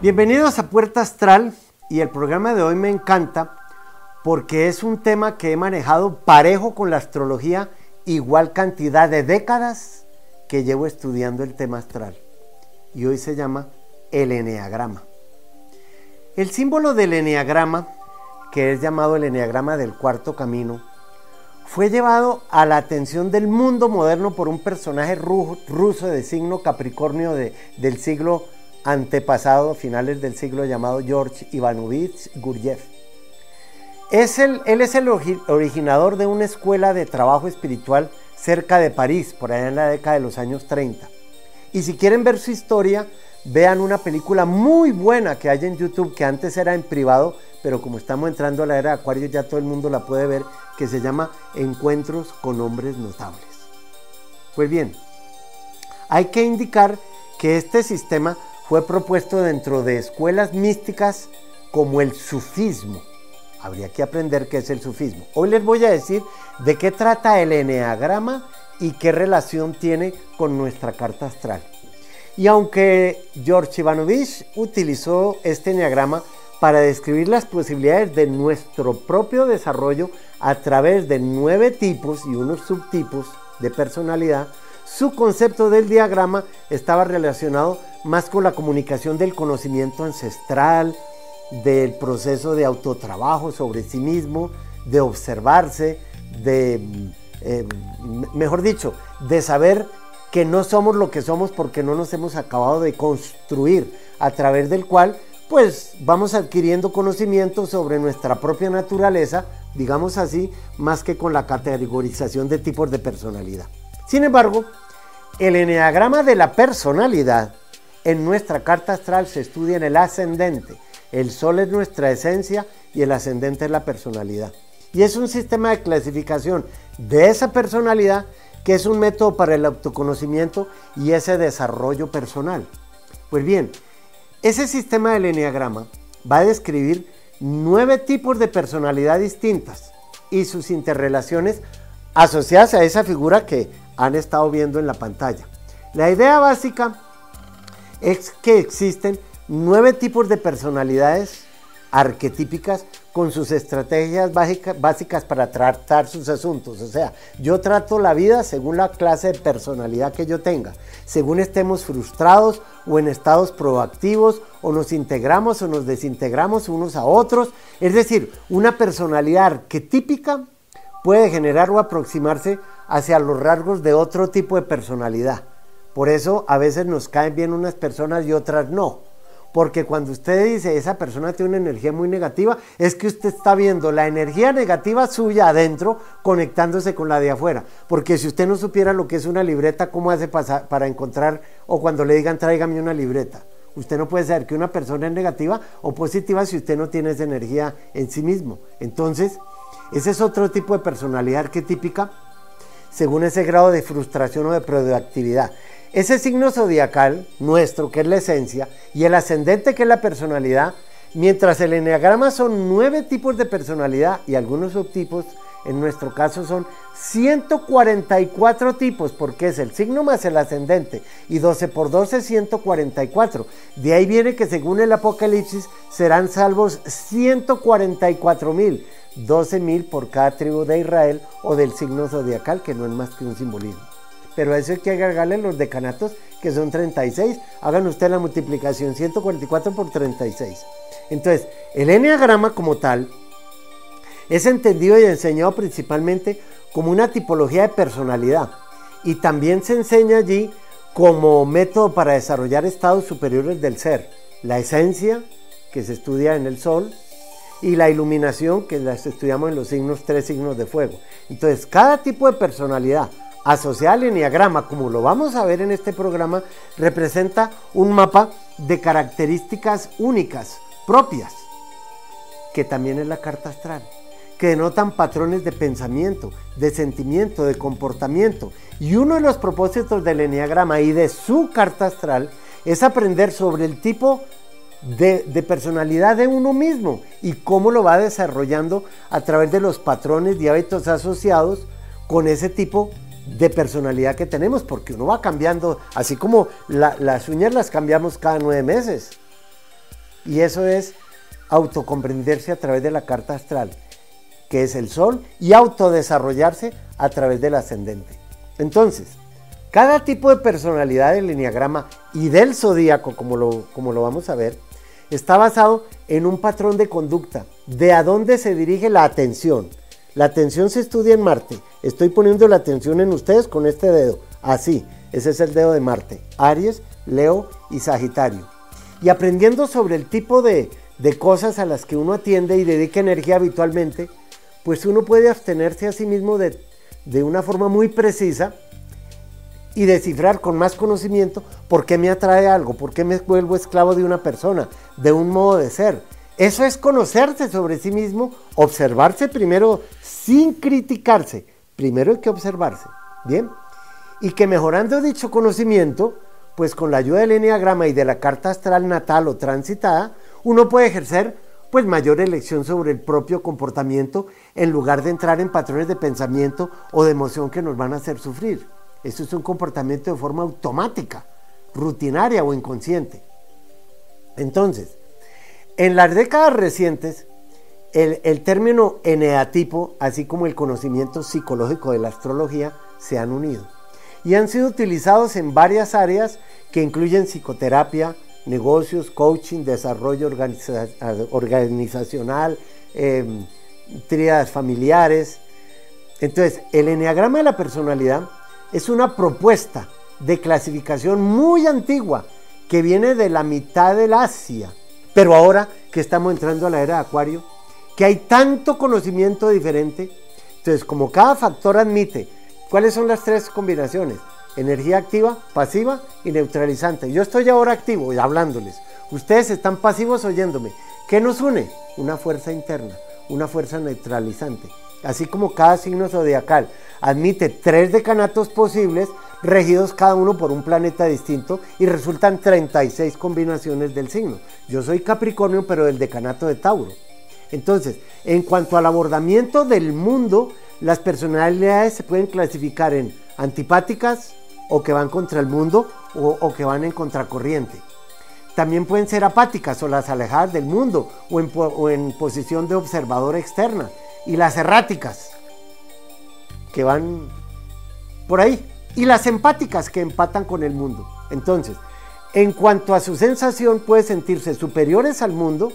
Bienvenidos a Puerta Astral y el programa de hoy me encanta porque es un tema que he manejado parejo con la astrología igual cantidad de décadas que llevo estudiando el tema astral. Y hoy se llama el eneagrama. El símbolo del eneagrama, que es llamado el eneagrama del cuarto camino, fue llevado a la atención del mundo moderno por un personaje ruso de signo Capricornio del siglo antepasado, finales del siglo llamado George Ivanovich Gurdjieff. Es el, él es el originador de una escuela de trabajo espiritual cerca de París, por allá en la década de los años 30. Y si quieren ver su historia, vean una película muy buena que hay en YouTube, que antes era en privado, pero como estamos entrando a la era de Acuario ya todo el mundo la puede ver, que se llama Encuentros con hombres notables. Pues bien, hay que indicar que este sistema fue propuesto dentro de escuelas místicas como el sufismo. Habría que aprender qué es el sufismo. Hoy les voy a decir de qué trata el eneagrama y qué relación tiene con nuestra carta astral. Y aunque George Ivanovich utilizó este eneagrama para describir las posibilidades de nuestro propio desarrollo a través de nueve tipos y unos subtipos de personalidad, su concepto del diagrama estaba relacionado más con la comunicación del conocimiento ancestral, del proceso de autotrabajo sobre sí mismo, de observarse, de, eh, mejor dicho, de saber que no somos lo que somos porque no nos hemos acabado de construir, a través del cual pues vamos adquiriendo conocimiento sobre nuestra propia naturaleza, digamos así, más que con la categorización de tipos de personalidad. Sin embargo, el eneagrama de la personalidad en nuestra carta astral se estudia en el ascendente. El sol es nuestra esencia y el ascendente es la personalidad. Y es un sistema de clasificación de esa personalidad que es un método para el autoconocimiento y ese desarrollo personal. Pues bien, ese sistema del eneagrama va a describir nueve tipos de personalidad distintas y sus interrelaciones asociadas a esa figura que han estado viendo en la pantalla. La idea básica es que existen nueve tipos de personalidades arquetípicas con sus estrategias básicas para tratar sus asuntos. O sea, yo trato la vida según la clase de personalidad que yo tenga, según estemos frustrados o en estados proactivos, o nos integramos o nos desintegramos unos a otros. Es decir, una personalidad arquetípica puede generar o aproximarse hacia los rasgos de otro tipo de personalidad. Por eso a veces nos caen bien unas personas y otras no. Porque cuando usted dice esa persona tiene una energía muy negativa, es que usted está viendo la energía negativa suya adentro conectándose con la de afuera. Porque si usted no supiera lo que es una libreta, ¿cómo hace para encontrar o cuando le digan tráigame una libreta? Usted no puede saber que una persona es negativa o positiva si usted no tiene esa energía en sí mismo. Entonces, ese es otro tipo de personalidad arquetípica según ese grado de frustración o de productividad. Ese signo zodiacal nuestro, que es la esencia, y el ascendente, que es la personalidad, mientras el enneagrama son nueve tipos de personalidad y algunos subtipos, en nuestro caso son 144 tipos, porque es el signo más el ascendente, y 12 por 12, 144. De ahí viene que según el Apocalipsis serán salvos 144 mil, 12 mil por cada tribu de Israel o del signo zodiacal, que no es más que un simbolismo pero a eso hay que agregarle los decanatos que son 36. Hagan usted la multiplicación 144 por 36. Entonces, el enneagrama como tal es entendido y enseñado principalmente como una tipología de personalidad y también se enseña allí como método para desarrollar estados superiores del ser, la esencia que se estudia en el sol y la iluminación que las estudiamos en los signos tres signos de fuego. Entonces, cada tipo de personalidad asociada al enneagrama, como lo vamos a ver en este programa, representa un mapa de características únicas, propias, que también es la carta astral, que denotan patrones de pensamiento, de sentimiento, de comportamiento. Y uno de los propósitos del enneagrama y de su carta astral es aprender sobre el tipo de, personalidad de uno mismo y cómo lo va desarrollando a través de los patrones de hábitos asociados con ese tipo de personalidad que tenemos, porque uno va cambiando, así como las uñas las cambiamos cada nueve meses. Y eso es autocomprenderse a través de la carta astral, que es el sol, y autodesarrollarse a través del ascendente. Entonces, cada tipo de personalidad del enneagrama y del zodíaco, como lo, como lo vamos a ver, está basado en un patrón de conducta, de a dónde se dirige la atención. La atención se estudia en Marte. Estoy poniendo la atención en ustedes con este dedo. Así, ese es el dedo de Marte. Aries, Leo y Sagitario. Y aprendiendo sobre el tipo de, cosas a las que uno atiende y dedica energía habitualmente, pues uno puede abstenerse a sí mismo de, de una forma muy precisa y descifrar con más conocimiento por qué me atrae algo, por qué me vuelvo esclavo de una persona, de un modo de ser. Eso es conocerse sobre sí mismo, observarse primero sin criticarse. Primero hay que observarse. Bien. Y que mejorando dicho conocimiento, pues con la ayuda del enneagrama y de la carta astral natal o transitada, uno puede ejercer pues mayor elección sobre el propio comportamiento en lugar de entrar en patrones de pensamiento o de emoción que nos van a hacer sufrir. Eso es un comportamiento de forma automática, rutinaria o inconsciente. Entonces, en las décadas recientes, el, término eneatipo, así como el conocimiento psicológico de la astrología, se han unido y han sido utilizados en varias áreas que incluyen psicoterapia, negocios, coaching, desarrollo organizacional, eh, tríadas familiares. Entonces, el eneagrama de la personalidad es una propuesta de clasificación muy antigua que viene de la mitad del Asia. Pero ahora que estamos entrando a la era de Acuario, que hay tanto conocimiento diferente, entonces como cada factor admite cuáles son las tres combinaciones, energía activa, pasiva y neutralizante. Yo estoy ahora activo y hablándoles. Ustedes están pasivos oyéndome. ¿Qué nos une? Una fuerza interna, una fuerza neutralizante. Así como cada signo zodiacal admite tres decanatos posibles, regidos cada uno por un planeta distinto, y resultan 36 combinaciones del signo. Yo soy Capricornio, pero del decanato de Tauro. Entonces, en cuanto al abordamiento del mundo, las personalidades se pueden clasificar en antipáticas o que van contra el mundo o, que van en contracorriente. También pueden ser apáticas o las alejadas del mundo o en, o en posición de observador externa. Y las erráticas, que van por ahí. Y las empáticas que empatan con el mundo. Entonces, en cuanto a su sensación, puede sentirse superiores al mundo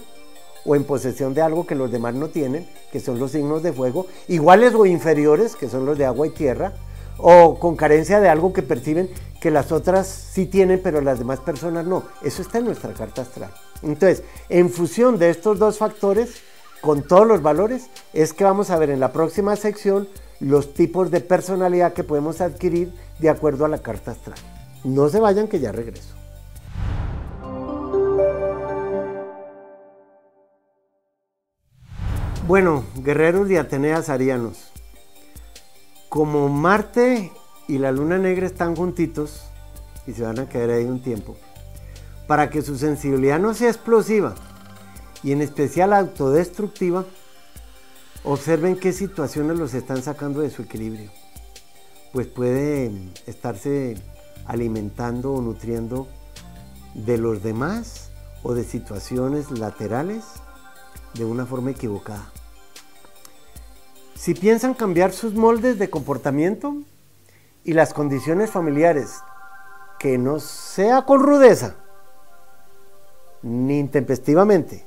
o en posesión de algo que los demás no tienen, que son los signos de fuego, iguales o inferiores, que son los de agua y tierra, o con carencia de algo que perciben que las otras sí tienen, pero las demás personas no. Eso está en nuestra carta astral. Entonces, en función de estos dos factores, con todos los valores, es que vamos a ver en la próxima sección los tipos de personalidad que podemos adquirir de acuerdo a la carta astral. No se vayan que ya regreso. Bueno, guerreros de Ateneas arianos, como Marte y la Luna Negra están juntitos y se van a quedar ahí un tiempo, para que su sensibilidad no sea explosiva y en especial autodestructiva, observen qué situaciones los están sacando de su equilibrio. Pues puede estarse alimentando o nutriendo de los demás o de situaciones laterales de una forma equivocada. Si piensan cambiar sus moldes de comportamiento y las condiciones familiares, que no sea con rudeza, ni intempestivamente,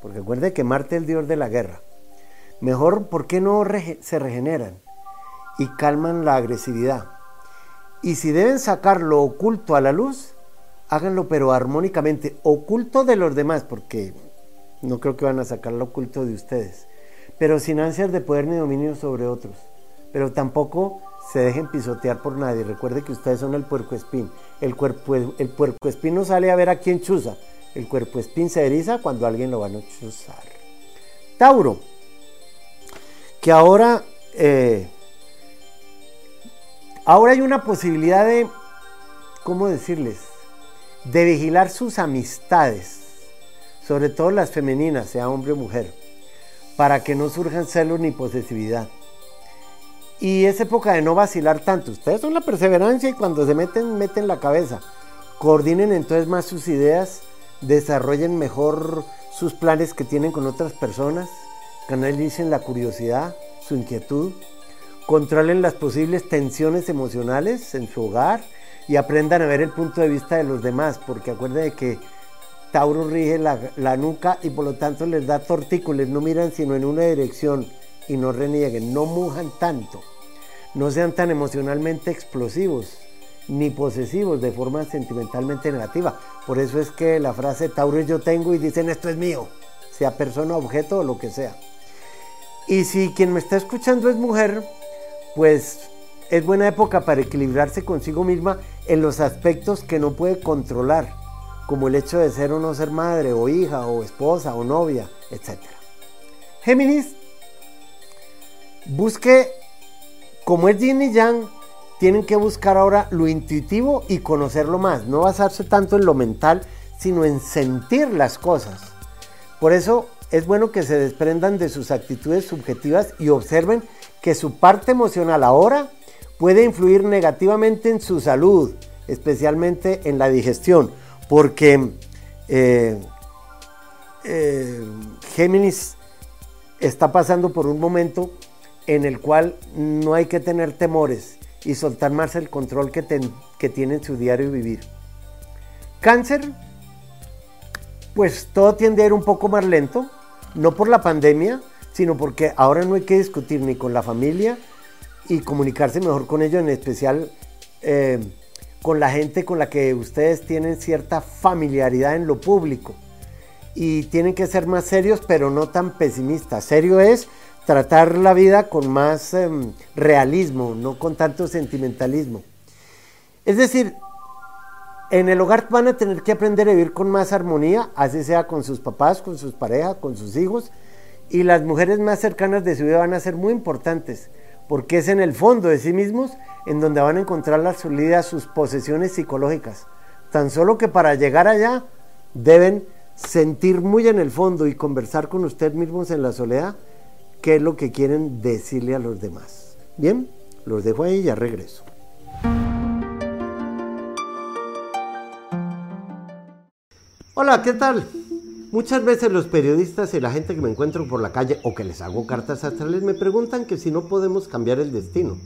porque recuerde que Marte es el dios de la guerra, mejor, ¿por qué no se regeneran y calman la agresividad? Y si deben sacar lo oculto a la luz, háganlo pero armónicamente, oculto de los demás, porque no creo que van a sacar lo oculto de ustedes. Pero sin ansias de poder ni dominio sobre otros. Pero tampoco se dejen pisotear por nadie. Recuerde que ustedes son el puerco espín. El, cuerpo, el puerco espín no sale a ver a quién chuza. El cuerpo espín se eriza cuando alguien lo va a chuzar. Tauro. Que ahora, eh, ahora hay una posibilidad de, ¿cómo decirles? De vigilar sus amistades sobre todo las femeninas, sea hombre o mujer, para que no surjan celos ni posesividad. Y es época de no vacilar tanto. Ustedes son la perseverancia y cuando se meten, meten la cabeza. Coordinen entonces más sus ideas desarrollen mejor sus planes que tienen con otras personas, canalicen la curiosidad, su inquietud, controlen las posibles tensiones emocionales en su hogar y aprendan a ver el punto de vista de los demás, porque acuérdense que Tauro rige la, nuca y por lo tanto les da tortícolis, no miran sino en una dirección y no renieguen, no mujan tanto, no sean tan emocionalmente explosivos ni posesivos de forma sentimentalmente negativa. Por eso es que la frase Tauro yo tengo y dicen esto es mío, sea persona, objeto o lo que sea. Y si quien me está escuchando es mujer, pues es buena época para equilibrarse consigo misma en los aspectos que no puede controlar, como el hecho de ser o no ser madre o hija o esposa o novia, etc. Géminis, busque, como es Yin y Yang, tienen que buscar ahora lo intuitivo y conocerlo más, no basarse tanto en lo mental, sino en sentir las cosas. Por eso es bueno que se desprendan de sus actitudes subjetivas y observen que su parte emocional ahora puede influir negativamente en su salud, especialmente en la digestión, porque eh, eh, Géminis está pasando por un momento en el cual no hay que tener temores y soltar más el control que, que tiene en su diario vivir. Cáncer, pues todo tiende a ir un poco más lento, no por la pandemia, sino porque ahora no hay que discutir ni con la familia y comunicarse mejor con ellos, en especial eh, con la gente con la que ustedes tienen cierta familiaridad en lo público. Y tienen que ser más serios, pero no tan pesimistas. Serio es tratar la vida con más em, realismo, no con tanto sentimentalismo. Es decir, en el hogar van a tener que aprender a vivir con más armonía, así sea con sus papás, con sus parejas, con sus hijos, y las mujeres más cercanas de su vida van a ser muy importantes, porque es en el fondo de sí mismos en donde van a encontrar la salida a sus posesiones psicológicas. Tan solo que para llegar allá deben sentir muy en el fondo y conversar con usted mismos en la soledad qué es lo que quieren decirle a los demás. Bien, los dejo ahí y ya regreso. Hola, ¿qué tal? Muchas veces los periodistas y la gente que me encuentro por la calle o que les hago cartas astrales me preguntan que si no podemos cambiar el destino.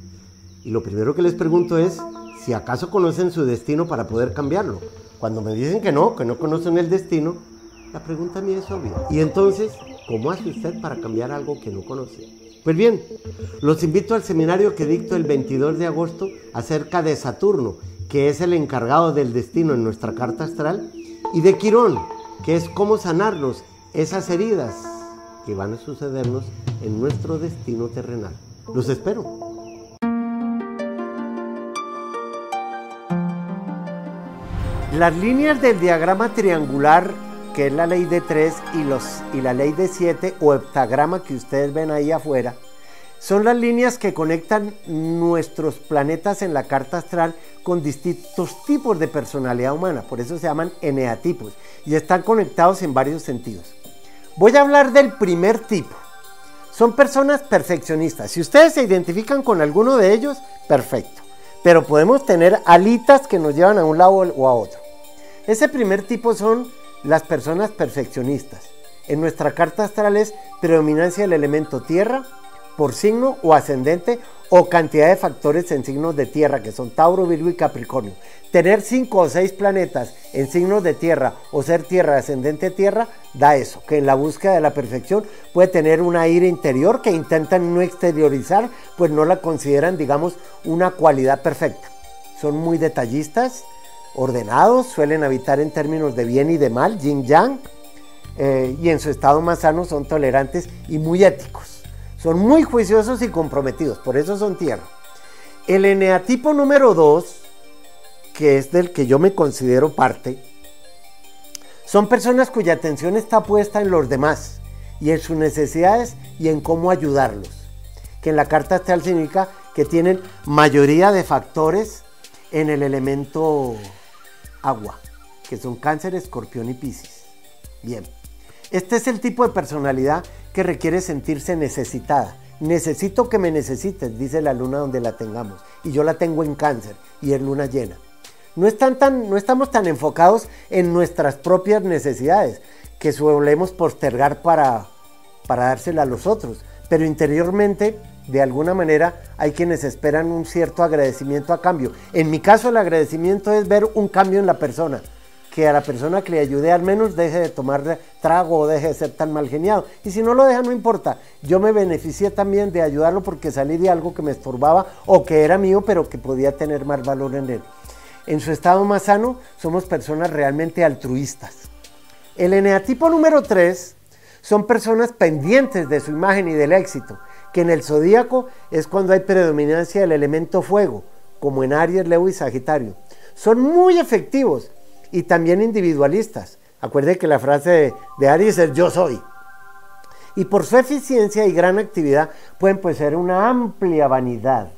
Y lo primero que les pregunto es si acaso conocen su destino para poder cambiarlo. Cuando me dicen que no, que no conocen el destino, la pregunta a mí es obvia. Y entonces, ¿Cómo hace usted para cambiar algo que no conoce? Pues bien, los invito al seminario que dicto el 22 de agosto acerca de Saturno, que es el encargado del destino en nuestra carta astral, y de Quirón, que es cómo sanarnos esas heridas que van a sucedernos en nuestro destino terrenal. Los espero. Las líneas del diagrama triangular que es la ley de 3 y, los, y la ley de 7 o heptagrama que ustedes ven ahí afuera, son las líneas que conectan nuestros planetas en la carta astral con distintos tipos de personalidad humana, por eso se llaman eneatipos, y están conectados en varios sentidos. Voy a hablar del primer tipo. Son personas perfeccionistas. Si ustedes se identifican con alguno de ellos, perfecto. Pero podemos tener alitas que nos llevan a un lado o a otro. Ese primer tipo son las personas perfeccionistas. En nuestra carta astral es predominancia del elemento tierra por signo o ascendente o cantidad de factores en signos de tierra que son Tauro, Virgo y Capricornio. Tener cinco o seis planetas en signos de tierra o ser tierra ascendente tierra da eso, que en la búsqueda de la perfección puede tener una ira interior que intentan no exteriorizar, pues no la consideran, digamos, una cualidad perfecta. Son muy detallistas, ordenados, suelen habitar en términos de bien y de mal, yin yang, eh, y en su estado más sano son tolerantes y muy éticos. Son muy juiciosos y comprometidos, por eso son tierra. El eneatipo número 2, que es del que yo me considero parte, son personas cuya atención está puesta en los demás y en sus necesidades y en cómo ayudarlos. Que en la carta astral significa que tienen mayoría de factores en el elemento agua, que son cáncer, escorpión y piscis. Bien, este es el tipo de personalidad que requiere sentirse necesitada. Necesito que me necesites, dice la luna donde la tengamos. Y yo la tengo en cáncer y es luna llena. no, están tan, no estamos tan enfocados en nuestras propias necesidades, que solemos postergar para, para dársela a los otros. Pero interiormente, de alguna manera, hay quienes esperan un cierto agradecimiento a cambio. En mi caso, el agradecimiento es ver un cambio en la persona que a la persona que le ayude al menos deje de tomar trago o deje de ser tan mal geniado. Y si no lo deja, no importa. Yo me beneficié también de ayudarlo porque salí de algo que me estorbaba o que era mío, pero que podía tener más valor en él. En su estado más sano, somos personas realmente altruistas. El eneatipo número 3 son personas pendientes de su imagen y del éxito, que en el zodíaco es cuando hay predominancia del elemento fuego, como en Aries, Leo y Sagitario. Son muy efectivos y también individualistas. Acuerde que la frase de, Aries es yo soy. Y por su eficiencia y gran actividad pueden poseer una amplia vanidad.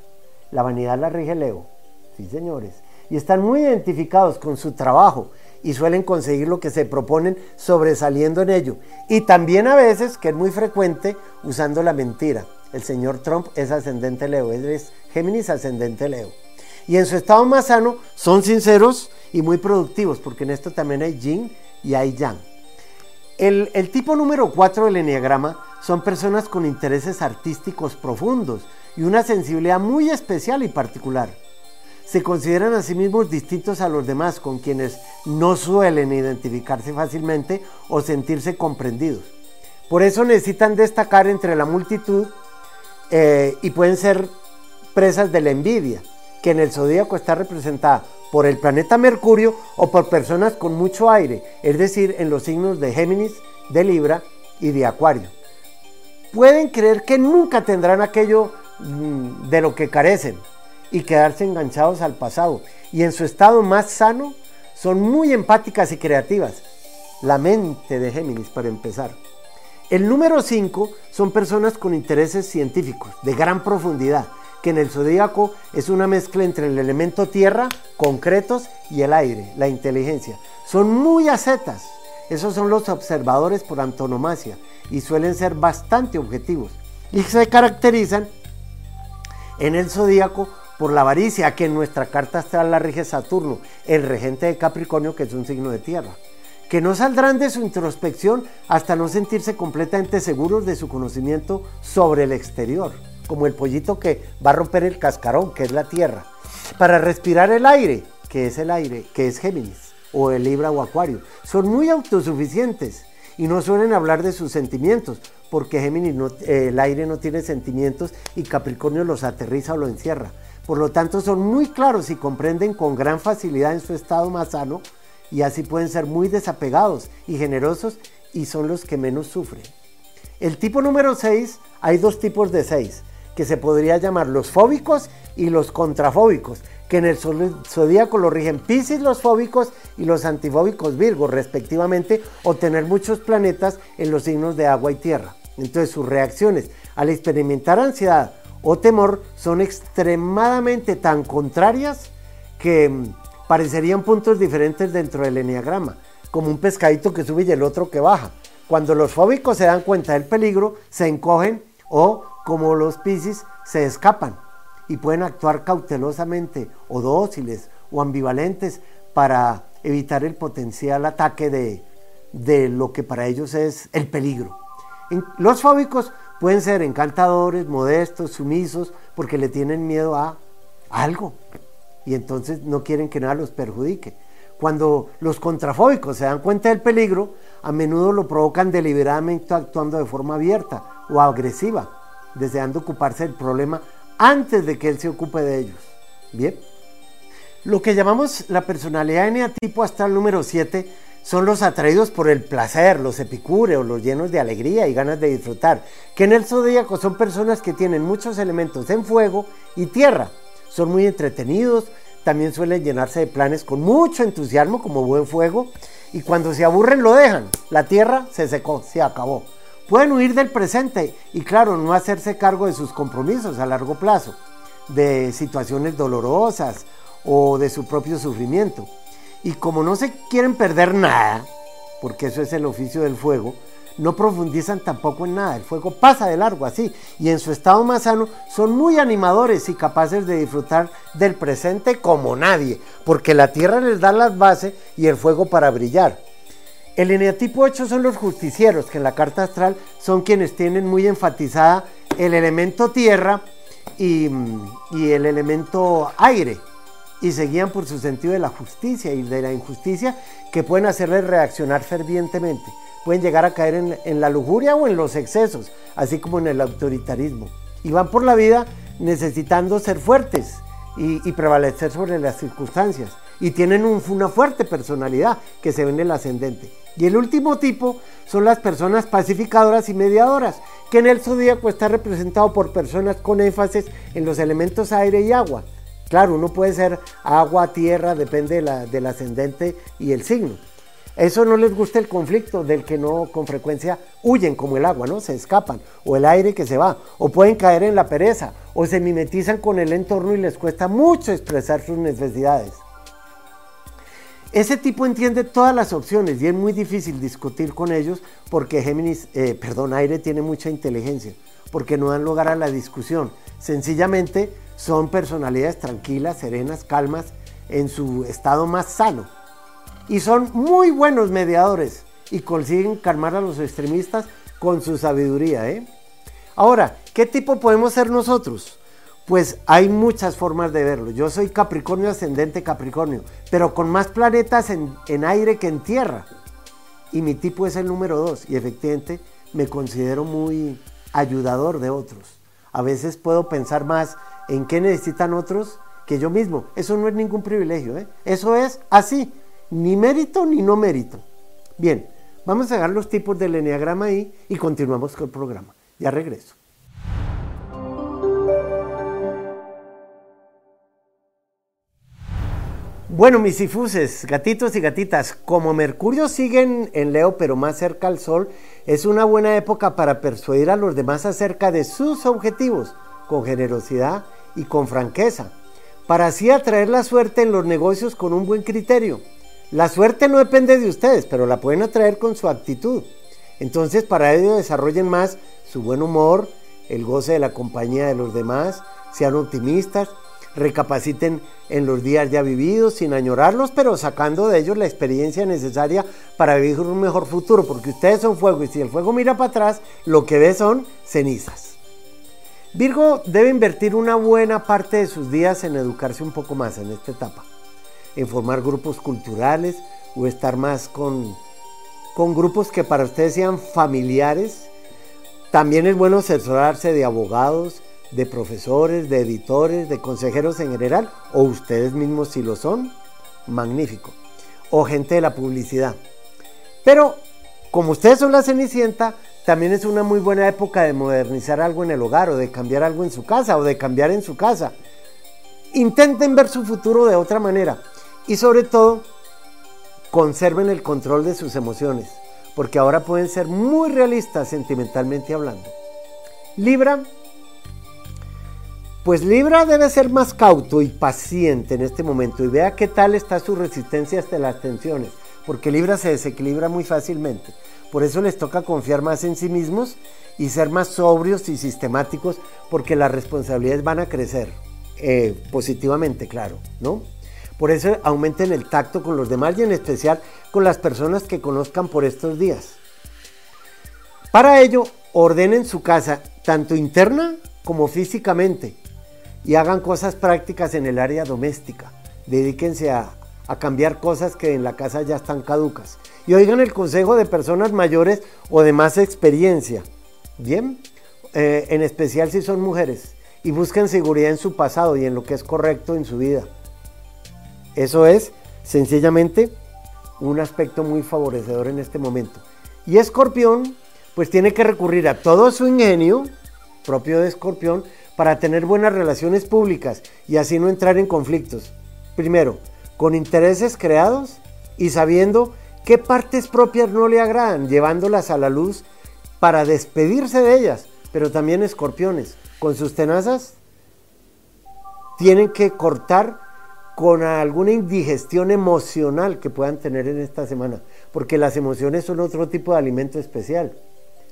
La vanidad la rige Leo. Sí, señores. Y están muy identificados con su trabajo y suelen conseguir lo que se proponen sobresaliendo en ello. Y también a veces, que es muy frecuente, usando la mentira. El señor Trump es ascendente Leo, él es Géminis ascendente Leo. Y en su estado más sano son sinceros y muy productivos, porque en esto también hay yin y hay yang. El, el tipo número 4 del enneagrama son personas con intereses artísticos profundos y una sensibilidad muy especial y particular. Se consideran a sí mismos distintos a los demás, con quienes no suelen identificarse fácilmente o sentirse comprendidos. Por eso necesitan destacar entre la multitud eh, y pueden ser presas de la envidia, que en el zodíaco está representada por el planeta Mercurio o por personas con mucho aire, es decir, en los signos de Géminis, de Libra y de Acuario. Pueden creer que nunca tendrán aquello mm, de lo que carecen y quedarse enganchados al pasado. Y en su estado más sano son muy empáticas y creativas. La mente de Géminis, para empezar. El número 5 son personas con intereses científicos de gran profundidad que en el zodíaco es una mezcla entre el elemento tierra, concretos y el aire, la inteligencia. Son muy acetas. Esos son los observadores por antonomasia y suelen ser bastante objetivos. Y se caracterizan en el zodíaco por la avaricia, que en nuestra carta astral la rige Saturno, el regente de Capricornio, que es un signo de tierra. Que no saldrán de su introspección hasta no sentirse completamente seguros de su conocimiento sobre el exterior como el pollito que va a romper el cascarón, que es la tierra, para respirar el aire, que es el aire, que es Géminis, o el Libra o Acuario. Son muy autosuficientes y no suelen hablar de sus sentimientos, porque Géminis el aire no tiene sentimientos y Capricornio los aterriza o lo encierra. Por lo tanto, son muy claros y comprenden con gran facilidad en su estado más sano y así pueden ser muy desapegados y generosos y son los que menos sufren. El tipo número 6, hay dos tipos de 6 que se podría llamar los fóbicos y los contrafóbicos, que en el zodíaco lo rigen Pisces los fóbicos y los antifóbicos Virgo, respectivamente, o tener muchos planetas en los signos de agua y tierra. Entonces sus reacciones al experimentar ansiedad o temor son extremadamente tan contrarias que mm, parecerían puntos diferentes dentro del enneagrama, como un pescadito que sube y el otro que baja. Cuando los fóbicos se dan cuenta del peligro, se encogen o como los Piscis, se escapan y pueden actuar cautelosamente o dóciles o ambivalentes para evitar el potencial ataque de, de lo que para ellos es el peligro. Los fóbicos pueden ser encantadores, modestos, sumisos, porque le tienen miedo a algo y entonces no quieren que nada los perjudique. Cuando los contrafóbicos se dan cuenta del peligro, a menudo lo provocan deliberadamente actuando de forma abierta o agresiva deseando ocuparse del problema antes de que él se ocupe de ellos. Bien. Lo que llamamos la personalidad eneatipo hasta el número 7 son los atraídos por el placer, los epicúreos, los llenos de alegría y ganas de disfrutar, que en el zodíaco son personas que tienen muchos elementos en fuego y tierra. Son muy entretenidos, también suelen llenarse de planes con mucho entusiasmo como buen fuego y cuando se aburren lo dejan. La tierra se secó, se acabó. Pueden huir del presente y claro, no hacerse cargo de sus compromisos a largo plazo, de situaciones dolorosas o de su propio sufrimiento. Y como no se quieren perder nada, porque eso es el oficio del fuego, no profundizan tampoco en nada. El fuego pasa de largo así y en su estado más sano son muy animadores y capaces de disfrutar del presente como nadie, porque la tierra les da las bases y el fuego para brillar. El eneatipo 8 son los justicieros, que en la carta astral son quienes tienen muy enfatizada el elemento tierra y, y el elemento aire y se guían por su sentido de la justicia y de la injusticia que pueden hacerles reaccionar fervientemente. Pueden llegar a caer en, la lujuria o en los excesos, así como en el autoritarismo. Y van por la vida necesitando ser fuertes y, prevalecer sobre las circunstancias. Y tienen una fuerte personalidad que se ve en el ascendente. Y el último tipo son las personas pacificadoras y mediadoras, que en el zodíaco está representado por personas con énfasis en los elementos aire y agua Claro, uno puede ser agua, tierra, depende del ascendente y el signo. Eso no les gusta el conflicto del que no con frecuencia huyen como el agua, ¿no? Se escapan, o el aire que se va, o pueden caer en la pereza, o se mimetizan con el entorno y les cuesta mucho expresar sus necesidades. Ese tipo entiende todas las opciones y es muy difícil discutir con ellos porque Géminis, eh, perdón, aire tiene mucha inteligencia, porque no dan lugar a la discusión. Sencillamente son personalidades tranquilas, serenas, calmas, en su estado más sano. Y son muy buenos mediadores y consiguen calmar a los extremistas con su sabiduría. ¿eh? Ahora, ¿qué tipo podemos ser nosotros? Pues hay muchas formas de verlo. Yo soy Capricornio ascendente Capricornio, pero con más planetas en, aire que en tierra. Y mi tipo es el número 2 y efectivamente me considero muy ayudador de otros. A veces puedo pensar más en qué necesitan otros que yo mismo. Eso no es ningún privilegio, ¿eh? eso es así, ni mérito ni no mérito. Bien, vamos a ver los tipos del enneagrama ahí y continuamos con el programa. Ya regreso. Bueno, mis difuses, gatitos y gatitas, como Mercurio sigue en Leo pero más cerca al Sol, es una buena época para persuadir a los demás acerca de sus objetivos con generosidad y con franqueza, para así atraer la suerte en los negocios con un buen criterio. La suerte no depende de ustedes, pero la pueden atraer con su actitud. Entonces para ello desarrollen más su buen humor, el goce de la compañía de los demás, sean optimistas, recapaciten en los días ya vividos sin añorarlos, pero sacando de ellos la experiencia necesaria para vivir un mejor futuro, porque ustedes son fuego y si el fuego mira para atrás, lo que ve son cenizas. Virgo debe invertir una buena parte de sus días en educarse un poco más en esta etapa, en formar grupos culturales o estar más con, con grupos que para ustedes sean familiares. También es bueno asesorarse de abogados, de profesores, de editores, de consejeros en general, o ustedes mismos si lo son, magnífico, o gente de la publicidad. Pero como ustedes son la Cenicienta, también es una muy buena época de modernizar algo en el hogar o de cambiar algo en su casa o de cambiar en su casa. Intenten ver su futuro de otra manera y sobre todo conserven el control de sus emociones, porque ahora pueden ser muy realistas sentimentalmente hablando. Libra, pues Libra debe ser más cauto y paciente en este momento y vea qué tal está su resistencia hasta las tensiones, porque Libra se desequilibra muy fácilmente. Por eso les toca confiar más en sí mismos y ser más sobrios y sistemáticos porque las responsabilidades van a crecer eh, positivamente, claro, ¿no? Por eso aumenten el tacto con los demás y en especial con las personas que conozcan por estos días. Para ello, ordenen su casa tanto interna como físicamente y hagan cosas prácticas en el área doméstica. Dedíquense a, cambiar cosas que en la casa ya están caducas y oigan el consejo de personas mayores o de más experiencia. Bien, eh, en especial si son mujeres y busquen seguridad en su pasado y en lo que es correcto en su vida. Eso es sencillamente un aspecto muy favorecedor en este momento. Y Escorpión, pues tiene que recurrir a todo su ingenio propio de Escorpión para tener buenas relaciones públicas y así no entrar en conflictos. Primero, con intereses creados y sabiendo qué partes propias no le agradan, llevándolas a la luz para despedirse de ellas. Pero también escorpiones, con sus tenazas, tienen que cortar con alguna indigestión emocional que puedan tener en esta semana, porque las emociones son otro tipo de alimento especial.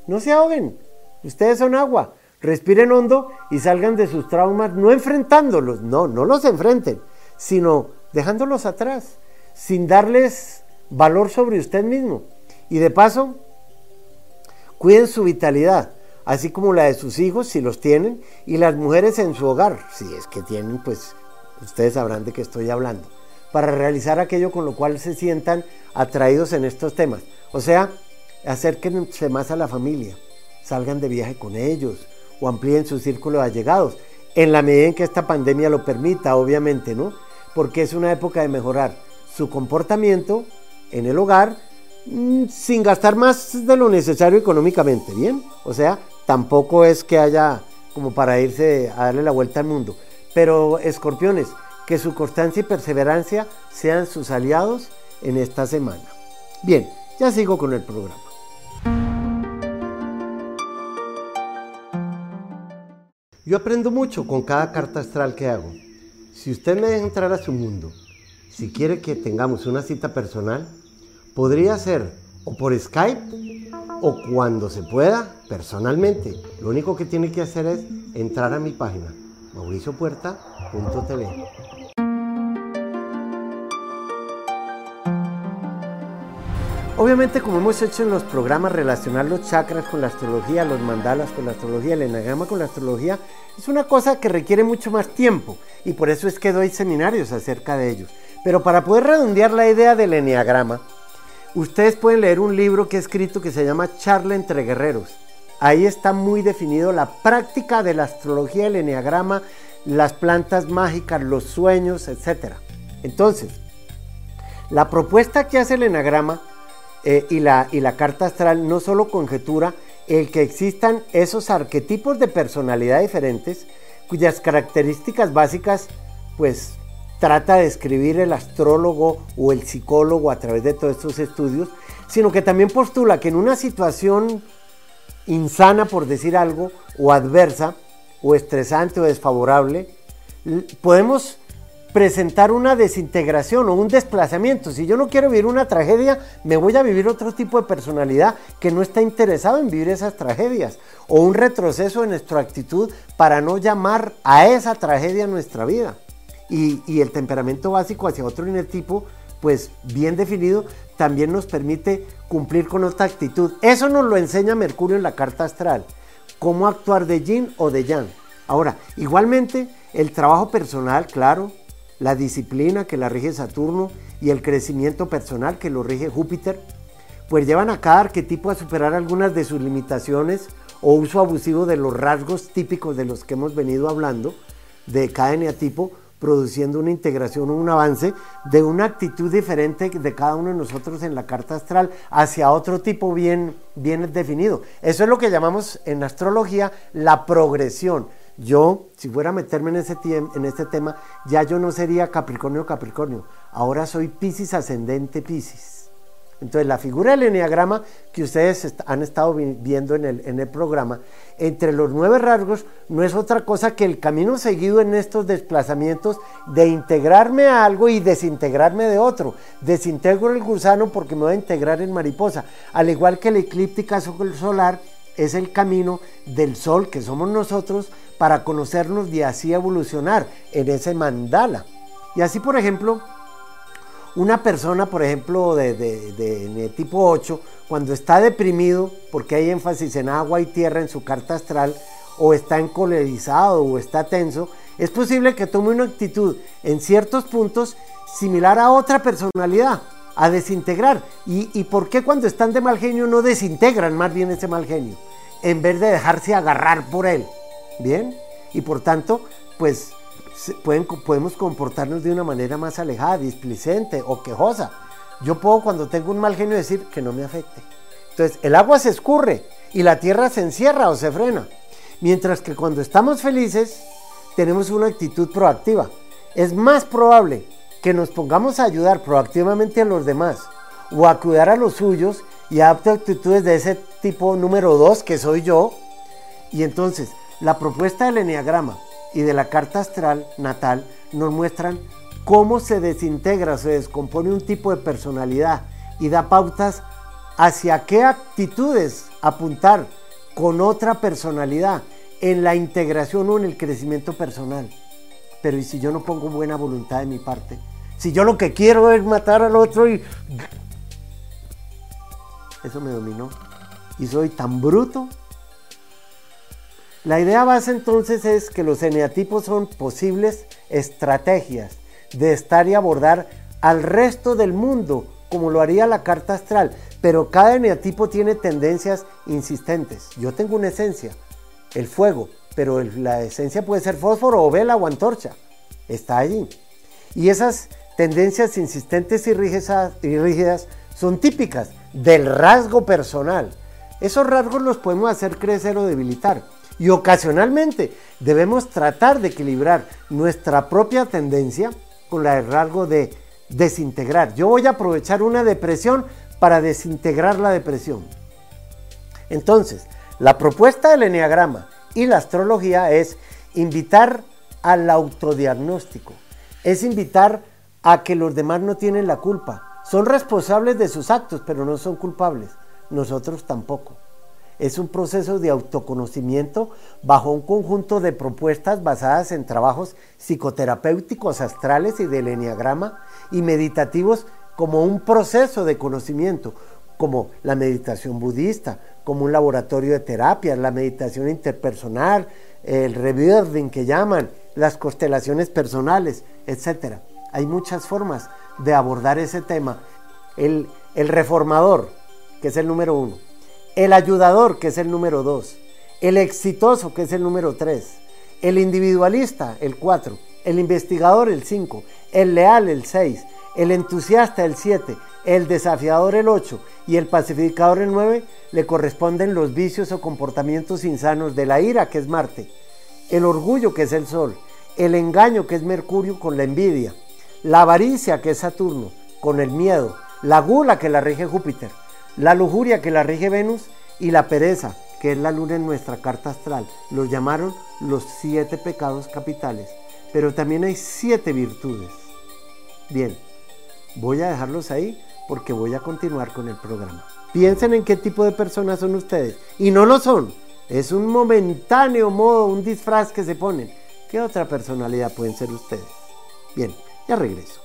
No se ahoguen, ustedes son agua, respiren hondo y salgan de sus traumas no enfrentándolos, no, no los enfrenten, sino dejándolos atrás, sin darles valor sobre usted mismo. Y de paso, cuiden su vitalidad, así como la de sus hijos, si los tienen, y las mujeres en su hogar, si es que tienen, pues ustedes sabrán de qué estoy hablando, para realizar aquello con lo cual se sientan atraídos en estos temas. O sea, acérquense más a la familia, salgan de viaje con ellos o amplíen su círculo de allegados, en la medida en que esta pandemia lo permita, obviamente, ¿no? Porque es una época de mejorar su comportamiento en el hogar mm, sin gastar más de lo necesario económicamente, ¿bien? O sea, tampoco es que haya como para irse a darle la vuelta al mundo. Pero escorpiones, que su constancia y perseverancia sean sus aliados en esta semana. Bien, ya sigo con el programa. Yo aprendo mucho con cada carta astral que hago. Si usted me deja entrar a su mundo, si quiere que tengamos una cita personal, podría ser o por Skype o cuando se pueda personalmente. Lo único que tiene que hacer es entrar a mi página mauriciopuerta.tv. Obviamente, como hemos hecho en los programas, relacionar los chakras con la astrología, los mandalas con la astrología, el enagrama con la astrología, es una cosa que requiere mucho más tiempo y por eso es que doy seminarios acerca de ellos. Pero para poder redondear la idea del eneagrama, ustedes pueden leer un libro que he escrito que se llama Charla entre Guerreros. Ahí está muy definido la práctica de la astrología, el eneagrama, las plantas mágicas, los sueños, etc. Entonces, la propuesta que hace el enagrama eh, y, la, y la carta astral no solo conjetura el que existan esos arquetipos de personalidad diferentes, cuyas características básicas, pues, trata de describir el astrólogo o el psicólogo a través de todos estos estudios, sino que también postula que en una situación insana, por decir algo, o adversa, o estresante o desfavorable, podemos presentar una desintegración o un desplazamiento. Si yo no quiero vivir una tragedia, me voy a vivir otro tipo de personalidad que no está interesado en vivir esas tragedias. O un retroceso en nuestra actitud para no llamar a esa tragedia nuestra vida. Y, el temperamento básico hacia otro tipo pues bien definido, también nos permite cumplir con otra actitud. Eso nos lo enseña Mercurio en la carta astral, cómo actuar de yin o de yang. Ahora, igualmente, el trabajo personal, claro, la disciplina que la rige Saturno y el crecimiento personal que lo rige Júpiter, pues llevan a cada arquetipo a superar algunas de sus limitaciones o uso abusivo de los rasgos típicos de los que hemos venido hablando de cada eneatipo produciendo una integración o un avance de una actitud diferente de cada uno de nosotros en la carta astral hacia otro tipo bien, bien definido. Eso es lo que llamamos en astrología la progresión. Yo, si fuera a meterme en, ese en este tema, ya yo no sería Capricornio Capricornio. Ahora soy Piscis ascendente Piscis. Entonces, la figura del enneagrama que ustedes han estado viendo en el, en el programa, entre los nueve rasgos, no es otra cosa que el camino seguido en estos desplazamientos de integrarme a algo y desintegrarme de otro. Desintegro el gusano porque me voy a integrar en mariposa. Al igual que la eclíptica solar es el camino del sol, que somos nosotros, para conocernos y así evolucionar en ese mandala. Y así, por ejemplo, una persona, por ejemplo, de, tipo 8, cuando está deprimido, porque hay énfasis en agua y tierra en su carta astral, o está encolerizado o está tenso, es posible que tome una actitud en ciertos puntos similar a otra personalidad, a desintegrar. ¿Y, y por qué cuando están de mal genio no desintegran más bien ese mal genio? En vez de dejarse agarrar por él. ¿Bien? Y por tanto, pues podemos comportarnos de una manera más alejada, displicente o quejosa. Yo puedo cuando tengo un mal genio decir que no me afecte. Entonces el agua se escurre y la tierra se encierra o se frena. Mientras que cuando estamos felices tenemos una actitud proactiva. Es más probable que nos pongamos a ayudar proactivamente a los demás o a cuidar a los suyos y adapte actitudes de ese tipo número dos que soy yo. Y entonces la propuesta del enneagrama y de la carta astral natal nos muestran cómo se desintegra, se descompone un tipo de personalidad y da pautas hacia qué actitudes apuntar con otra personalidad en la integración o en el crecimiento personal. Pero ¿y si yo no pongo buena voluntad de mi parte? Si yo lo que quiero es matar al otro y... Eso me dominó. Y soy tan bruto. La idea base entonces es que los eneatipos son posibles estrategias de estar y abordar al resto del mundo como lo haría la carta astral. Pero cada eneatipo tiene tendencias insistentes. Yo tengo una esencia, el fuego, pero la esencia puede ser fósforo o vela o antorcha. Está allí. Y esas tendencias insistentes y rígidas, y rígidas son típicas del rasgo personal. Esos rasgos los podemos hacer crecer o debilitar. Y ocasionalmente debemos tratar de equilibrar nuestra propia tendencia con la del rasgo de desintegrar. Yo voy a aprovechar una depresión para desintegrar la depresión. Entonces, la propuesta del enneagrama y la astrología es invitar al autodiagnóstico, es invitar a que los demás no tienen la culpa. Son responsables de sus actos, pero no son culpables. Nosotros tampoco. Es un proceso de autoconocimiento bajo un conjunto de propuestas basadas en trabajos psicoterapéuticos astrales y del enneagrama y meditativos como un proceso de conocimiento, como la meditación budista, como un laboratorio de terapia, la meditación interpersonal, el rebuilding que llaman, las constelaciones personales, etc. Hay muchas formas de abordar ese tema. El, el reformador, que es el número uno. El ayudador, que es el número dos. El exitoso, que es el número tres. El individualista, el cuatro. El investigador, el cinco. El leal, el seis el entusiasta el 7, el desafiador el 8 y el pacificador el 9 le corresponden los vicios o comportamientos insanos de la ira, que es Marte, el orgullo, que es el Sol, el engaño, que es Mercurio, con la envidia, la avaricia, que es Saturno, con el miedo, la gula, que la rige Júpiter, la lujuria, que la rige Venus, y la pereza, que es la luna en nuestra carta astral. Los llamaron los siete pecados capitales, pero también hay siete virtudes. Bien, Voy a dejarlos ahí porque voy a continuar con el programa. Piensen en qué tipo de personas son ustedes. Y no lo son. Es un momentáneo modo, un disfraz que se ponen. ¿Qué otra personalidad pueden ser ustedes? Bien, ya regreso.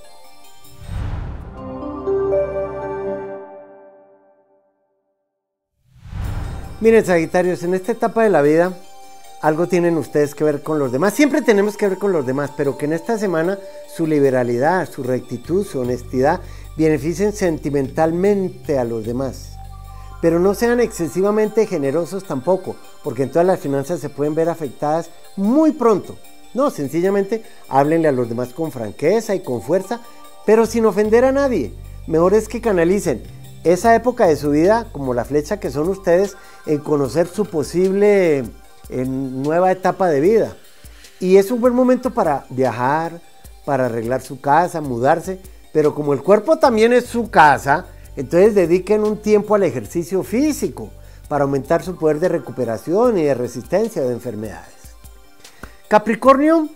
Miren, Sagitarios, en esta etapa de la vida algo tienen ustedes que ver con los demás. Siempre tenemos que ver con los demás, pero que en esta semana su liberalidad, su rectitud, su honestidad beneficien sentimentalmente a los demás. Pero no sean excesivamente generosos tampoco, porque en todas las finanzas se pueden ver afectadas muy pronto. No, sencillamente háblenle a los demás con franqueza y con fuerza, pero sin ofender a nadie. Mejor es que canalicen esa época de su vida, como la flecha que son ustedes, en conocer su posible nueva etapa de vida. Y es un buen momento para viajar, para arreglar su casa, mudarse, pero como el cuerpo también es su casa, entonces dediquen un tiempo al ejercicio físico para aumentar su poder de recuperación y de resistencia de enfermedades. Capricornio,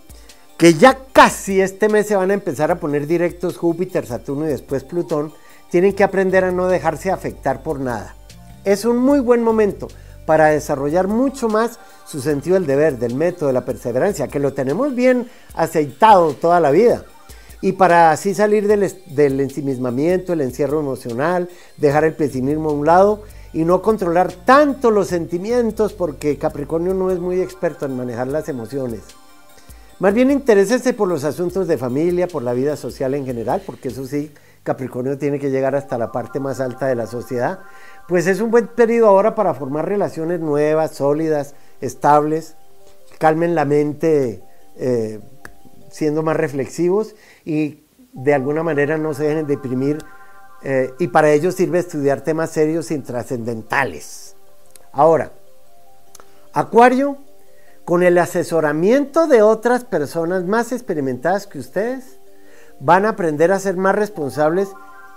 que ya casi este mes se van a empezar a poner directos Júpiter, Saturno y después Plutón, tienen que aprender a no dejarse afectar por nada. Es un muy buen momento para desarrollar mucho más su sentido del deber, del método, de la perseverancia, que lo tenemos bien aceitado toda la vida. Y para así salir del, del ensimismamiento, el encierro emocional, dejar el pesimismo a un lado y no controlar tanto los sentimientos, porque Capricornio no es muy experto en manejar las emociones. Más bien interésese por los asuntos de familia, por la vida social en general, porque eso sí, Capricornio tiene que llegar hasta la parte más alta de la sociedad pues es un buen periodo ahora para formar relaciones nuevas, sólidas, estables, calmen la mente eh, siendo más reflexivos y de alguna manera no se dejen deprimir eh, y para ello sirve estudiar temas serios y trascendentales. Ahora, Acuario, con el asesoramiento de otras personas más experimentadas que ustedes, van a aprender a ser más responsables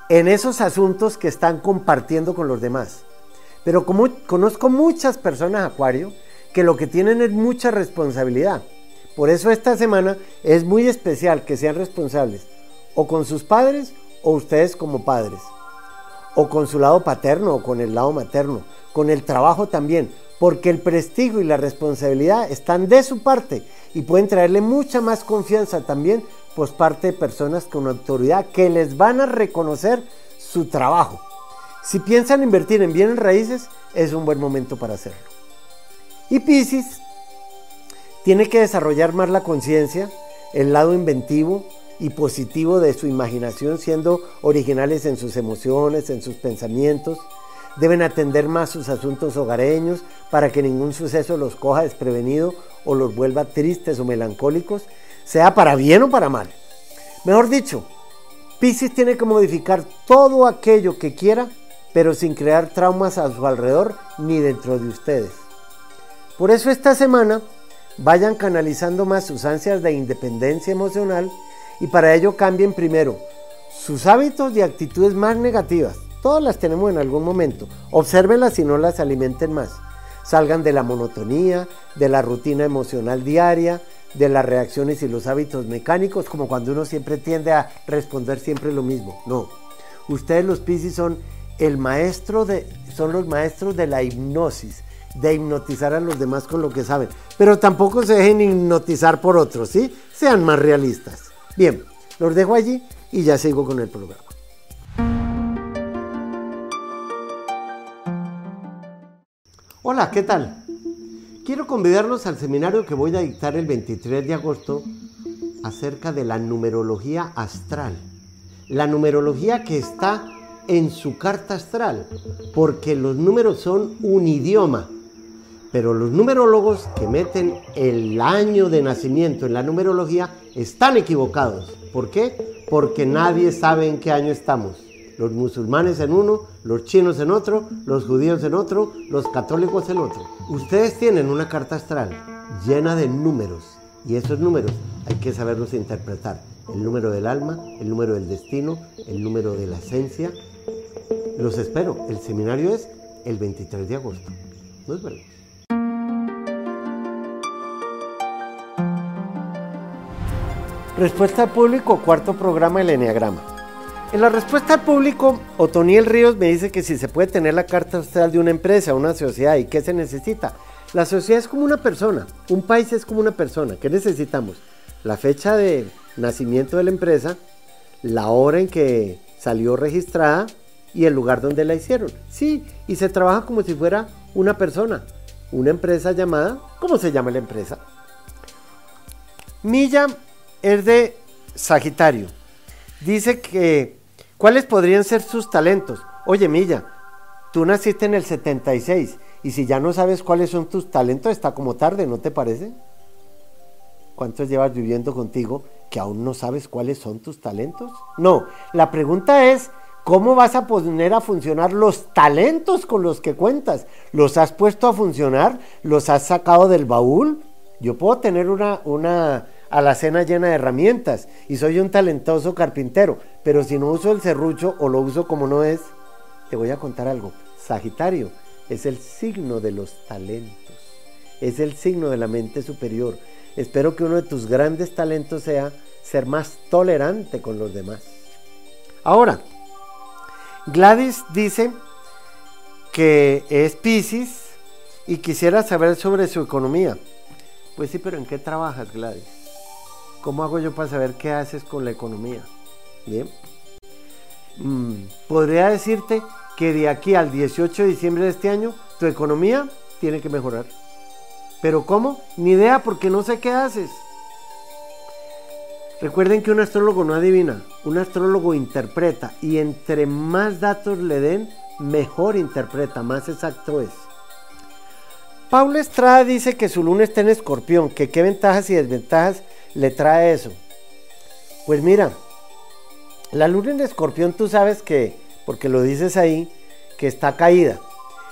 en esos asuntos que están compartiendo con los demás. Pero como conozco muchas personas, Acuario, que lo que tienen es mucha responsabilidad. Por eso esta semana es muy especial que sean responsables o con sus padres o ustedes como padres, o con su lado paterno o con el lado materno, con el trabajo también, porque el prestigio y la responsabilidad están de su parte y pueden traerle mucha más confianza también por parte de personas con autoridad que les van a reconocer su trabajo. Si piensan invertir en bienes raíces, es un buen momento para hacerlo. Y Pisces tiene que desarrollar más la conciencia, el lado inventivo y positivo de su imaginación, siendo originales en sus emociones, en sus pensamientos. Deben atender más sus asuntos hogareños para que ningún suceso los coja desprevenido o los vuelva tristes o melancólicos, sea para bien o para mal. Mejor dicho, Pisces tiene que modificar todo aquello que quiera, pero sin crear traumas a su alrededor ni dentro de ustedes. Por eso esta semana vayan canalizando más sus ansias de independencia emocional y para ello cambien primero sus hábitos y actitudes más negativas. Todas las tenemos en algún momento. Obsérvenlas y no las alimenten más. Salgan de la monotonía, de la rutina emocional diaria, de las reacciones y los hábitos mecánicos, como cuando uno siempre tiende a responder siempre lo mismo. No. Ustedes los Piscis son el maestro de, son los maestros de la hipnosis, de hipnotizar a los demás con lo que saben. Pero tampoco se dejen hipnotizar por otros, ¿sí? Sean más realistas. Bien, los dejo allí y ya sigo con el programa. Hola, ¿qué tal? Quiero convidarlos al seminario que voy a dictar el 23 de agosto acerca de la numerología astral. La numerología que está en su carta astral, porque los números son un idioma. Pero los numerólogos que meten el año de nacimiento en la numerología están equivocados. ¿Por qué? Porque nadie sabe en qué año estamos los musulmanes en uno, los chinos en otro, los judíos en otro, los católicos en otro. Ustedes tienen una carta astral llena de números y esos números hay que saberlos interpretar. El número del alma, el número del destino, el número de la esencia. Los espero. El seminario es el 23 de agosto. Nos vemos. Respuesta al público, cuarto programa del Enneagrama. En la respuesta al público, Otoniel Ríos me dice que si se puede tener la carta astral de una empresa, una sociedad y qué se necesita. La sociedad es como una persona, un país es como una persona. ¿Qué necesitamos? La fecha de nacimiento de la empresa, la hora en que salió registrada y el lugar donde la hicieron. Sí, y se trabaja como si fuera una persona, una empresa llamada, ¿cómo se llama la empresa? Milla es de Sagitario. Dice que ¿Cuáles podrían ser sus talentos? Oye, Milla, tú naciste en el 76 y si ya no sabes cuáles son tus talentos, está como tarde, ¿no te parece? ¿Cuántos llevas viviendo contigo que aún no sabes cuáles son tus talentos? No, la pregunta es, ¿cómo vas a poner a funcionar los talentos con los que cuentas? ¿Los has puesto a funcionar? ¿Los has sacado del baúl? Yo puedo tener una, una alacena llena de herramientas y soy un talentoso carpintero, pero si no uso el serrucho o lo uso como no es, te voy a contar algo. Sagitario es el signo de los talentos, es el signo de la mente superior. Espero que uno de tus grandes talentos sea ser más tolerante con los demás. Ahora, Gladys dice que es Pisces y quisiera saber sobre su economía. Pues sí, pero ¿en qué trabajas, Gladys? ¿Cómo hago yo para saber qué haces con la economía? Bien. Mm, podría decirte que de aquí al 18 de diciembre de este año tu economía tiene que mejorar. ¿Pero cómo? Ni idea porque no sé qué haces. Recuerden que un astrólogo no adivina, un astrólogo interpreta y entre más datos le den, mejor interpreta, más exacto es. Paula Estrada dice que su luna está en escorpión, que qué ventajas y desventajas le trae eso? Pues mira, la luna en escorpión tú sabes que, porque lo dices ahí, que está caída.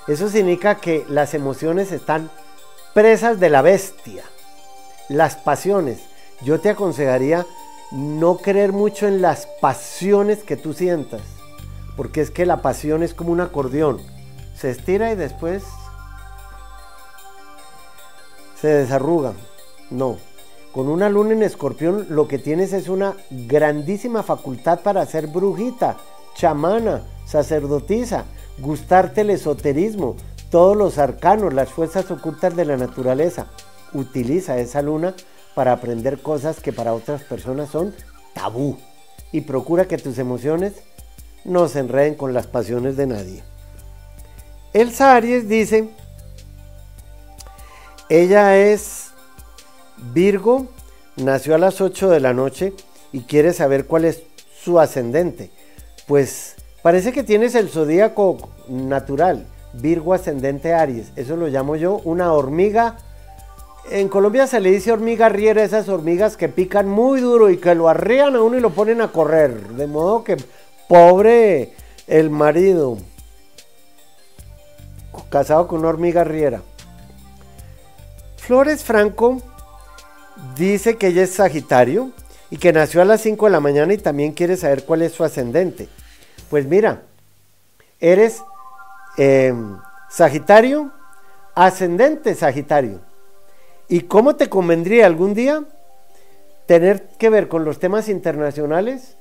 Eso significa que las emociones están presas de la bestia. Las pasiones. Yo te aconsejaría no creer mucho en las pasiones que tú sientas. Porque es que la pasión es como un acordeón. Se estira y después se desarruga. No. Con una luna en escorpión lo que tienes es una grandísima facultad para ser brujita, chamana, sacerdotisa, gustarte el esoterismo, todos los arcanos, las fuerzas ocultas de la naturaleza. Utiliza esa luna para aprender cosas que para otras personas son tabú y procura que tus emociones no se enreden con las pasiones de nadie. Elsa Aries dice, ella es Virgo, nació a las 8 de la noche y quiere saber cuál es su ascendente. Pues parece que tienes el zodíaco natural, Virgo ascendente Aries. Eso lo llamo yo una hormiga. En Colombia se le dice hormiga riera, esas hormigas que pican muy duro y que lo arrean a uno y lo ponen a correr. De modo que pobre el marido, casado con una hormiga riera. Flores Franco dice que ella es Sagitario y que nació a las 5 de la mañana y también quiere saber cuál es su ascendente. Pues mira, eres em, Sagitario, ascendente Sagitario. ¿Y cómo te convendría algún día tener que ver con los temas internacionales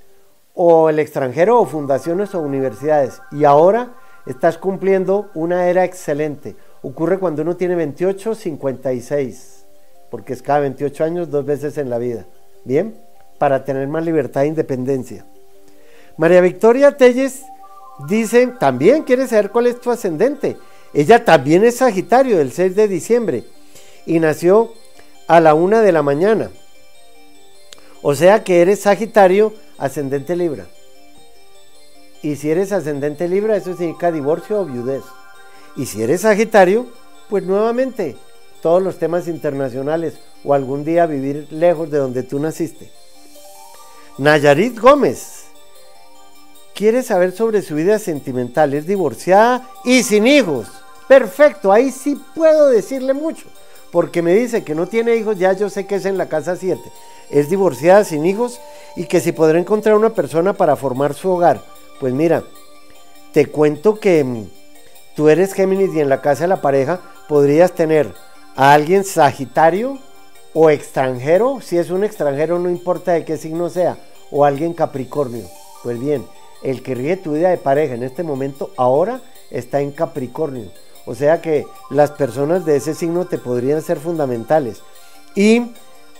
o el extranjero o fundaciones o universidades? Y ahora estás cumpliendo una era excelente. Ocurre cuando uno tiene 28, 56 porque es cada 28 años dos veces en la vida. Bien, para tener más libertad e independencia. María Victoria Telles dice, también quiere saber cuál es tu ascendente. Ella también es Sagitario del 6 de diciembre y nació a la una de la mañana. O sea que eres Sagitario ascendente Libra. Y si eres ascendente Libra, eso significa divorcio o viudez. Y si eres Sagitario, pues nuevamente todos los temas internacionales o algún día vivir lejos de donde tú naciste. Nayarit Gómez quiere saber sobre su vida sentimental. Es divorciada y sin hijos. Perfecto, ahí sí puedo decirle mucho. Porque me dice que no tiene hijos, ya yo sé que es en la casa 7. Es divorciada sin hijos y que si podrá encontrar una persona para formar su hogar. Pues mira, te cuento que mm, tú eres Géminis y en la casa de la pareja podrías tener a alguien sagitario o extranjero, si es un extranjero no importa de qué signo sea, o alguien capricornio. Pues bien, el que ríe tu vida de pareja en este momento ahora está en Capricornio. O sea que las personas de ese signo te podrían ser fundamentales. Y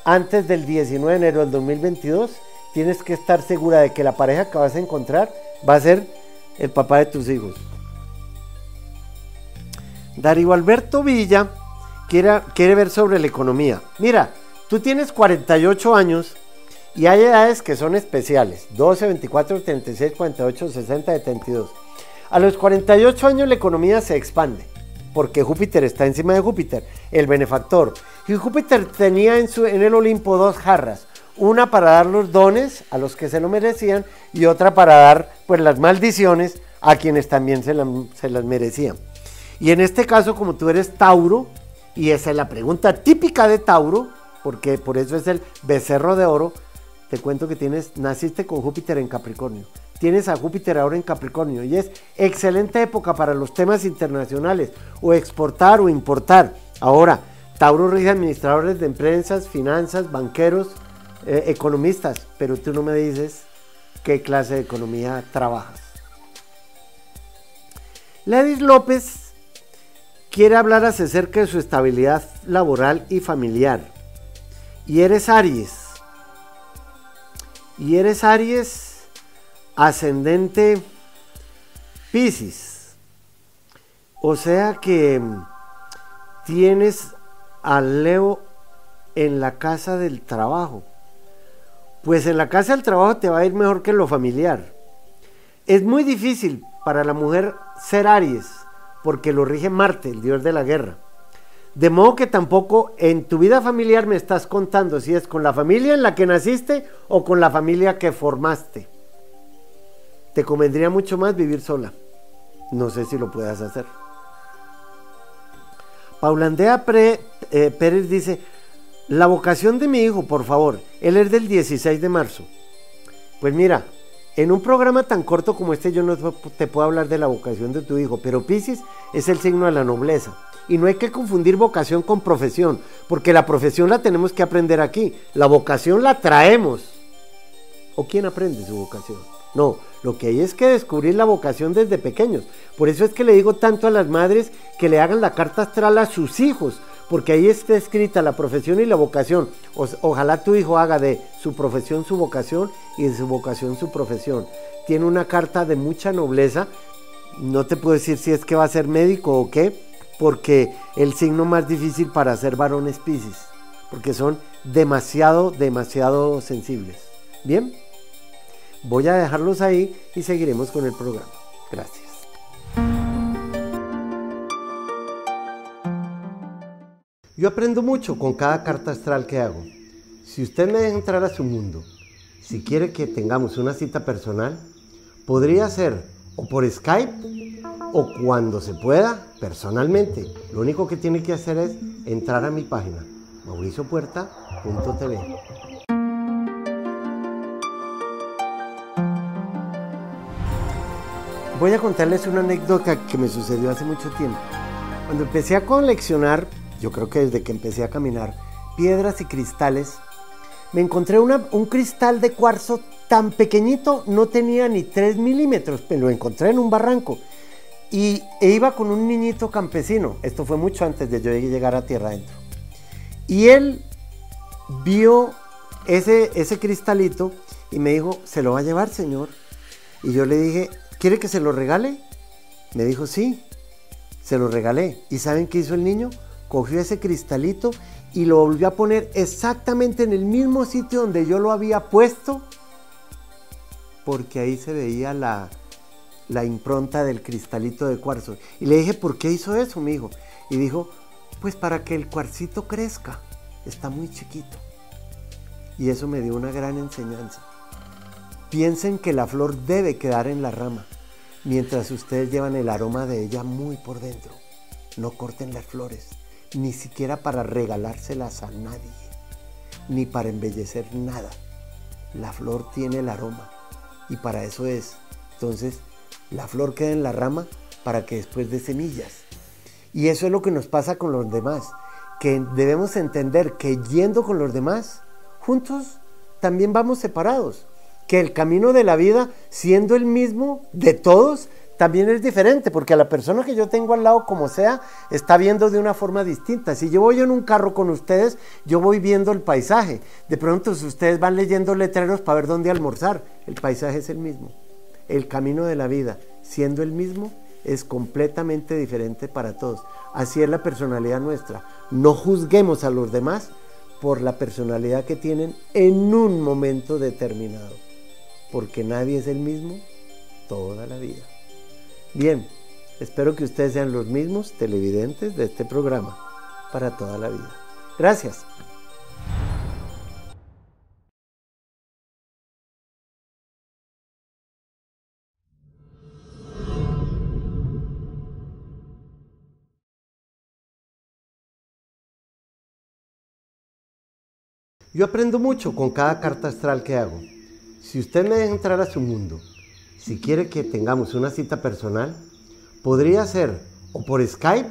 antes del 19 de enero del 2022 tienes que estar segura de que la pareja que vas a encontrar va a ser el papá de tus hijos. Darío Alberto Villa quiere, ver sobre la economía. Mira, tú tienes 48 años y hay edades que son especiales. 12, 24, 36, 48, 60, 72. A los 48 años la economía se expande porque Júpiter está encima de Júpiter, el benefactor. Y Júpiter tenía en, su, en el Olimpo dos jarras, una para dar los dones a los que se lo merecían y otra para dar pues las maldiciones a quienes también se, se las merecían. Y en este caso, como tú eres Tauro, y esa es la pregunta típica de Tauro, porque por eso es el becerro de oro. Te cuento que tienes, naciste con Júpiter en Capricornio. Tienes a Júpiter ahora en Capricornio y es excelente época para los temas internacionales o exportar o importar. Ahora, Tauro rige administradores de empresas, finanzas, banqueros, eh, economistas, pero tú no me dices qué clase de economía trabajas. Ledis López quiere hablar acerca de su estabilidad laboral y familiar. Y eres Aries. Y eres Aries ascendente Pisces. O sea que tienes al Leo en la casa del trabajo. Pues en la casa del trabajo te va a ir mejor que en lo familiar. Es muy difícil para la mujer ser Aries porque lo rige Marte, el dios de la guerra. De modo que tampoco en tu vida familiar me estás contando si es con la familia en la que naciste o con la familia que formaste. Te convendría mucho más vivir sola. No sé si lo puedas hacer. Paulandea eh, Pérez dice, la vocación de mi hijo, por favor, él es del 16 de marzo. Pues mira, en un programa tan corto como este yo no te puedo hablar de la vocación de tu hijo, pero Pisces es el signo de la nobleza. Y no hay que confundir vocación con profesión, porque la profesión la tenemos que aprender aquí, la vocación la traemos. ¿O quién aprende su vocación? No, lo que hay es que descubrir la vocación desde pequeños. Por eso es que le digo tanto a las madres que le hagan la carta astral a sus hijos, porque ahí está escrita la profesión y la vocación. ojalá tu hijo haga de su profesión su vocación y de su vocación su profesión. Tiene una carta de mucha nobleza. No te puedo decir si es que va a ser médico o qué, porque el signo más difícil para ser varón es Pisces, porque son demasiado, demasiado sensibles. Bien, voy a dejarlos ahí y seguiremos con el programa. Gracias. Yo aprendo mucho con cada carta astral que hago. Si usted me deja entrar a su mundo, si quiere que tengamos una cita personal, podría ser o por Skype o cuando se pueda personalmente. Lo único que tiene que hacer es entrar a mi página mauriciopuerta.tv. Voy a contarles una anécdota que me sucedió hace mucho tiempo. Cuando empecé a coleccionar yo creo que desde que empecé a caminar, piedras y cristales, me encontré un cristal de cuarzo tan pequeñito, no tenía ni 3 milímetros, pero lo encontré en un barranco. Y e iba con un niñito campesino, esto fue mucho antes de yo llegar a tierra adentro. Y él vio ese, ese cristalito y me dijo, ¿se lo va a llevar, señor? Y yo le dije, ¿quiere que se lo regale? Me dijo, sí, se lo regalé. ¿Y saben qué hizo el niño? Cogió ese cristalito y lo volvió a poner exactamente en el mismo sitio donde yo lo había puesto, porque ahí se veía la, la impronta del cristalito de cuarzo. Y le dije, ¿por qué hizo eso, mi hijo? Y dijo, pues para que el cuarcito crezca, está muy chiquito. Y eso me dio una gran enseñanza. Piensen que la flor debe quedar en la rama, mientras ustedes llevan el aroma de ella muy por dentro. No corten las flores ni siquiera para regalárselas a nadie, ni para embellecer nada. La flor tiene el aroma y para eso es. Entonces, la flor queda en la rama para que después dé semillas. Y eso es lo que nos pasa con los demás, que debemos entender que yendo con los demás, juntos también vamos separados, que el camino de la vida, siendo el mismo de todos, también es diferente, porque a la persona que yo tengo al lado, como sea, está viendo de una forma distinta. Si yo voy en un carro con ustedes, yo voy viendo el paisaje. De pronto, si ustedes van leyendo letreros para ver dónde almorzar, el paisaje es el mismo. El camino de la vida, siendo el mismo, es completamente diferente para todos. Así es la personalidad nuestra. No juzguemos a los demás por la personalidad que tienen en un momento determinado, porque nadie es el mismo toda la vida. Bien, espero que ustedes sean los mismos televidentes de este programa para toda la vida. Gracias. Yo aprendo mucho con cada carta astral que hago. Si usted me deja entrar a su mundo si quiere que tengamos una cita personal, podría ser o por Skype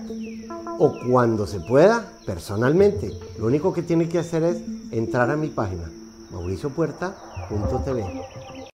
o cuando se pueda personalmente. Lo único que tiene que hacer es entrar a mi página mauriciopuerta.tv.